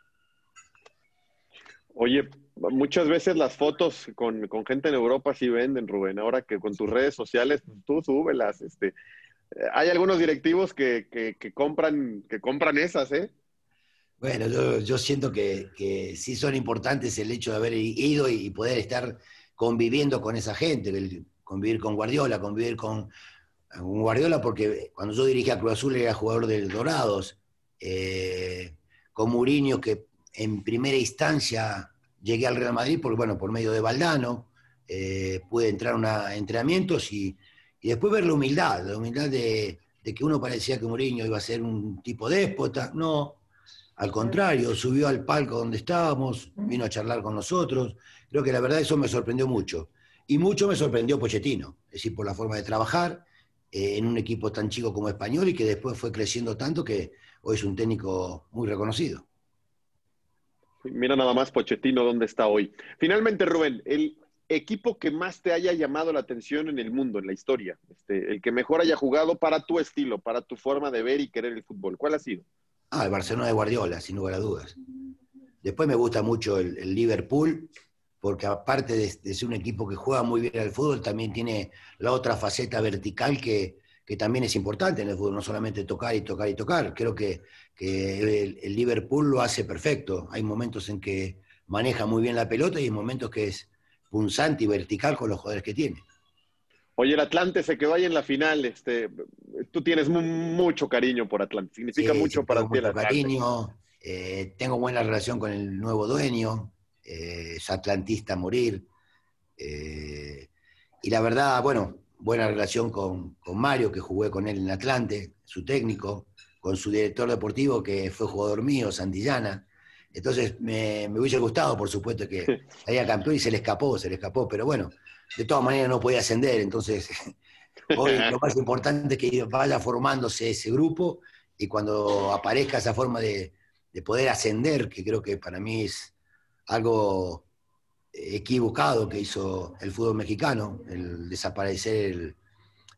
Oye, muchas veces las fotos con, con gente en Europa sí venden, Rubén. Ahora que con tus redes sociales, tú súbelas. Este, hay algunos directivos que, que, que compran, que compran esas, ¿eh? Bueno, yo, yo siento que, que, sí son importantes el hecho de haber ido y poder estar conviviendo con esa gente, convivir con Guardiola, convivir con, con, Guardiola, porque cuando yo dirigía Cruz Azul era jugador del Dorados, eh, con Mourinho, que en primera instancia llegué al Real Madrid, por, bueno, por medio de Valdano, eh, pude entrar a entrenamientos y, y, después ver la humildad, la humildad de, de que uno parecía que Mourinho iba a ser un tipo déspota, no, al contrario, subió al palco donde estábamos, vino a charlar con nosotros. Creo que la verdad eso me sorprendió mucho. Y mucho me sorprendió Pochettino, es decir, por la forma de trabajar en un equipo tan chico como español y que después fue creciendo tanto que hoy es un técnico muy reconocido. Mira nada más Pochettino dónde está hoy. Finalmente, Rubén, el equipo que más te haya llamado la atención en el mundo, en la historia, este, el que mejor haya jugado para tu estilo, para tu forma de ver y querer el fútbol, ¿cuál ha sido? Ah, el Barcelona de Guardiola, sin lugar a dudas. Después me gusta mucho el, el Liverpool, porque aparte de, de, ser un equipo que juega muy bien al fútbol, también tiene la otra faceta vertical que, que, también es importante en el fútbol, no solamente tocar y tocar y tocar. Creo que, que el, el, Liverpool lo hace perfecto. Hay momentos en que maneja muy bien la pelota y hay momentos que es punzante y vertical con los jugadores que tiene. Oye, el Atlante se quedó ahí en la final. Este, tú tienes mucho cariño por Atlante. Significa sí, mucho para ti el Atlante. cariño. Eh, tengo buena relación con el nuevo dueño. Eh, es atlantista a morir. Eh, y la verdad, bueno, buena relación con, con, Mario, que jugué con él en Atlante, su técnico, con su director deportivo, que fue jugador mío, Santillana. Entonces me, me hubiese gustado, por supuesto, que haya campeón y se le escapó, se le escapó. Pero bueno, de todas maneras no podía ascender, entonces hoy lo más importante es que vaya formándose ese grupo y cuando aparezca esa forma de, de, poder ascender, que creo que para mí es algo equivocado que hizo el fútbol mexicano, el desaparecer el,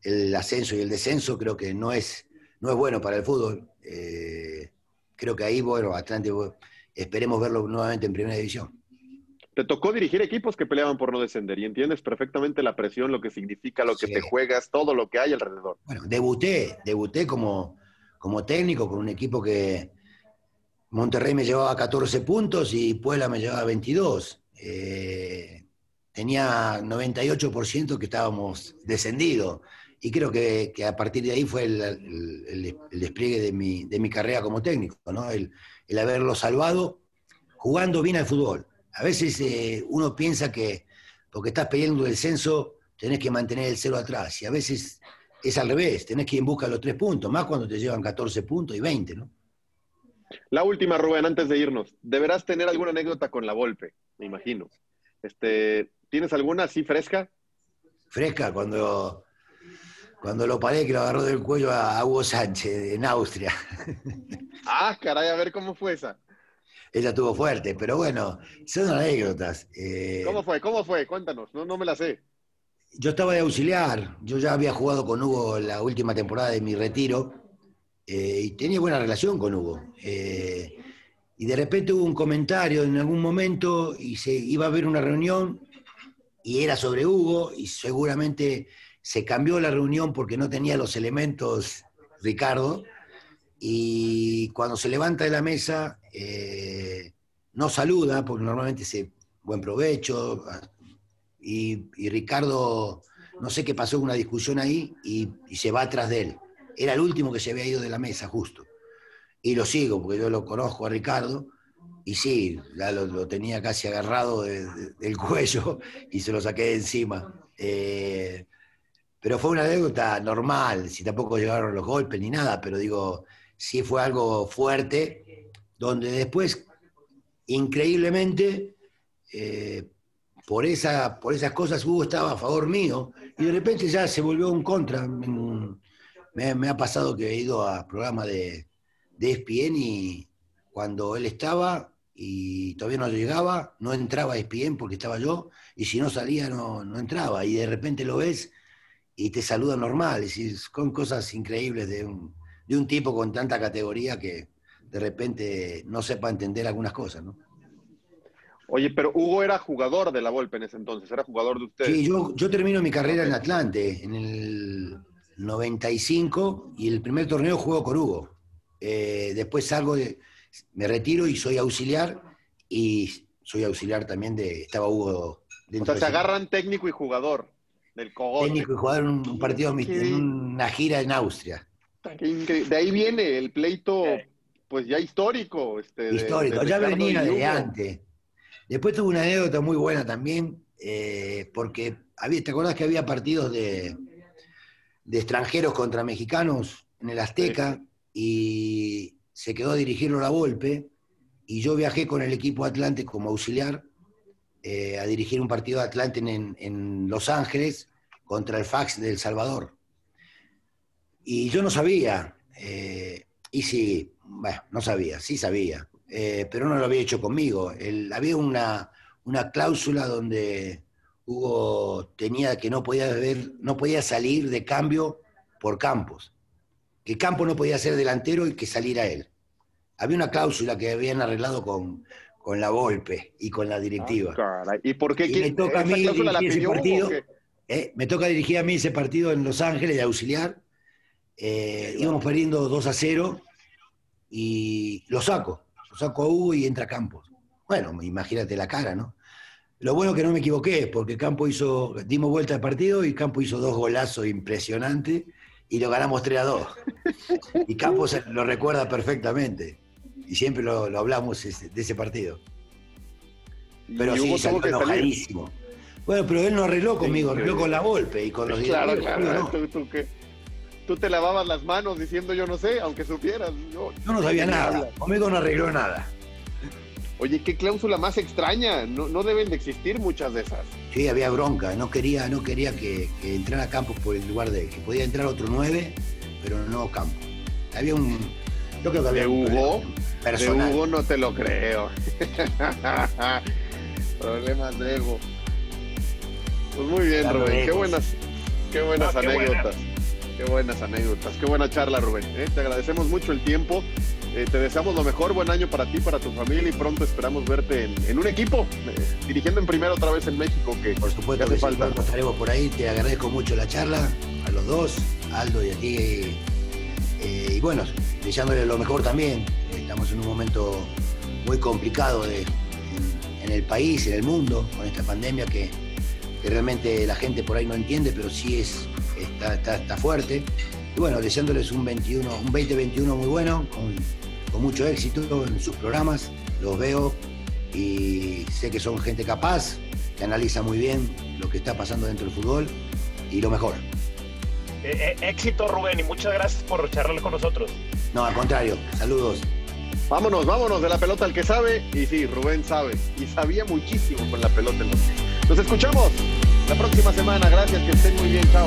el ascenso y el descenso, creo que no es, no es bueno para el fútbol. Eh, creo que ahí, bueno, Atlante, esperemos verlo nuevamente en primera división te tocó dirigir equipos que peleaban por no descender y entiendes perfectamente la presión, lo que significa, lo que sí. te juegas, todo lo que hay alrededor. Bueno, debuté, debuté como, como técnico con un equipo que Monterrey me llevaba 14 puntos y Puebla me llevaba 22. Eh, tenía 98% que estábamos descendidos. Y creo que, a partir de ahí fue el, despliegue de mi, de mi, carrera como técnico, ¿no? el, haberlo salvado jugando bien al fútbol a veces eh, uno piensa que porque estás peleando el censo tenés que mantener el cero atrás y a veces es al revés, tenés que ir en busca de los tres puntos, más cuando te llevan 14 puntos y 20, ¿no? La última, Rubén, antes de irnos. Deberás tener alguna anécdota con la Volpe, me imagino. Este, ¿Tienes alguna así fresca? Fresca, cuando, cuando lo paré que lo agarró del cuello a Hugo Sánchez en Austria. Ah, caray, a ver cómo fue esa. ella estuvo fuerte, pero bueno, son anécdotas. Eh, ¿Cómo fue? ¿Cómo fue? Cuéntanos, no, no me la sé. Yo estaba de auxiliar, yo ya había jugado con Hugo la última temporada de mi retiro eh, y tenía buena relación con Hugo. Eh, y de repente hubo un comentario en algún momento y se iba a haber una reunión y era sobre Hugo y seguramente se cambió la reunión porque no tenía los elementos Ricardo y cuando se levanta de la mesa eh, no saluda porque normalmente se buen provecho y, y Ricardo no sé qué pasó una discusión ahí y, y se va atrás de él era el último que se había ido de la mesa justo y lo sigo porque yo lo conozco a Ricardo y sí, lo, tenía casi agarrado de- de- del cuello y se lo saqué de encima. Eh, pero fue una anécdota normal, si tampoco llegaron los golpes ni nada, pero digo, sí fue algo fuerte, donde después, increíblemente, eh, por, esa, por esas cosas Hugo estaba a favor mío y de repente ya se volvió un contra. Me, me ha pasado que he ido a programas de, de ESPN y cuando él estaba y todavía no llegaba, no entraba a ESPN porque estaba yo, y si no salía no, no entraba, y de repente lo ves y te saluda normal, decir, con cosas increíbles de un, de un tipo con tanta categoría que de repente no sepa entender algunas cosas, ¿no? Oye, pero Hugo era jugador de la Volpe en ese entonces, era jugador de ustedes. Sí, yo, yo termino mi carrera en Atlante en el 95 y el primer torneo juego con Hugo. Eh, después salgo, de, me retiro y soy auxiliar y soy auxiliar también de, estaba Hugo o dentro sea, se de agarran técnico y jugador del cogote. técnico y jugador en un, partido, en una gira en Austria. De ahí viene el pleito, pues ya histórico. Este, Histórico, de ya venía de antes. Después tuve una anécdota muy buena también, eh, porque había, ¿te acordás que había partidos de, de extranjeros contra mexicanos en el Azteca y se quedó a dirigirlo la Volpe y yo viajé con el equipo Atlante como auxiliar eh, a dirigir un partido de Atlante en, en Los Ángeles contra el Fax de El Salvador. Y yo no sabía, eh, y sí, bueno, no sabía, sí sabía, eh, pero no lo había hecho conmigo. El- había una, una cláusula donde Hugo tenía que no podía, ver, no podía salir de cambio por Campos, que Campos no podía ser delantero y que saliera él. Había una cláusula que habían arreglado con, con la Volpe y con la directiva. Caray, ¿Y por qué? Y ¿Quién- me toca a mí dirigir ese pidió partido. Eh, me toca dirigir a mí ese partido en Los Ángeles de auxiliar. Eh, íbamos perdiendo 2 a 0 y lo saco. Lo saco a Hugo y entra Campos. Bueno, imagínate la cara, ¿no? Lo bueno que no me equivoqué, porque Campos hizo, dimos vuelta al partido y Campos hizo dos golazos impresionantes y lo ganamos 3 a 2. Y Campos lo recuerda perfectamente. Y siempre lo, lo hablamos ese- de ese partido. Pero sí, salió salir. enojadísimo. Bueno, pero él no arregló conmigo, arregló con la Volpe y con los Claro, claro. no. ¿Tú, tú qué? Tú te lavabas las manos diciendo yo no sé, aunque supieras. Yo, Yo no sabía ¿Qué me nada, conmigo no arregló nada. Oye, qué cláusula más extraña. No, no deben de existir muchas de esas. Sí, había bronca, no quería, no quería que, que entrara Campos por el lugar de que podía entrar otro 9, pero no Campos. Había un, yo creo que había ¿De Hugo? personal. De Hugo no te lo creo. Problemas de Hugo. Pues muy bien, Claro, Rubén. Qué buenas, qué buenas No, qué anécdotas. Qué buenas anécdotas. Qué buena charla, Rubén. ¿eh? Te agradecemos mucho el tiempo. Eh, te deseamos lo mejor. Buen año para ti, para tu familia y pronto esperamos verte en, en un equipo, eh, dirigiendo en primera otra vez en México, que Por supuesto que hace sí, falta. pronto estaremos por ahí, te agradezco mucho la charla, a los dos, Aldo y a ti. eh, y bueno, deseándole lo mejor también. Estamos en un momento muy complicado de- en, en el país, en el mundo, con esta pandemia que, que realmente la gente por ahí no entiende, pero sí es, está, está, está fuerte. Y bueno, deseándoles un 21, un 2021 muy bueno, con, con mucho éxito en sus programas, los veo y sé que son gente capaz, que analiza muy bien lo que está pasando dentro del fútbol y lo mejor. Eh, eh, éxito, Rubén, y muchas gracias por charlar con nosotros. No, al contrario, saludos. Vámonos, vámonos de la pelota al que sabe. Y sí, Rubén sabe. Y sabía muchísimo con la pelota en los pies. Nos escuchamos la próxima semana. Gracias, que estén muy bien. Chao.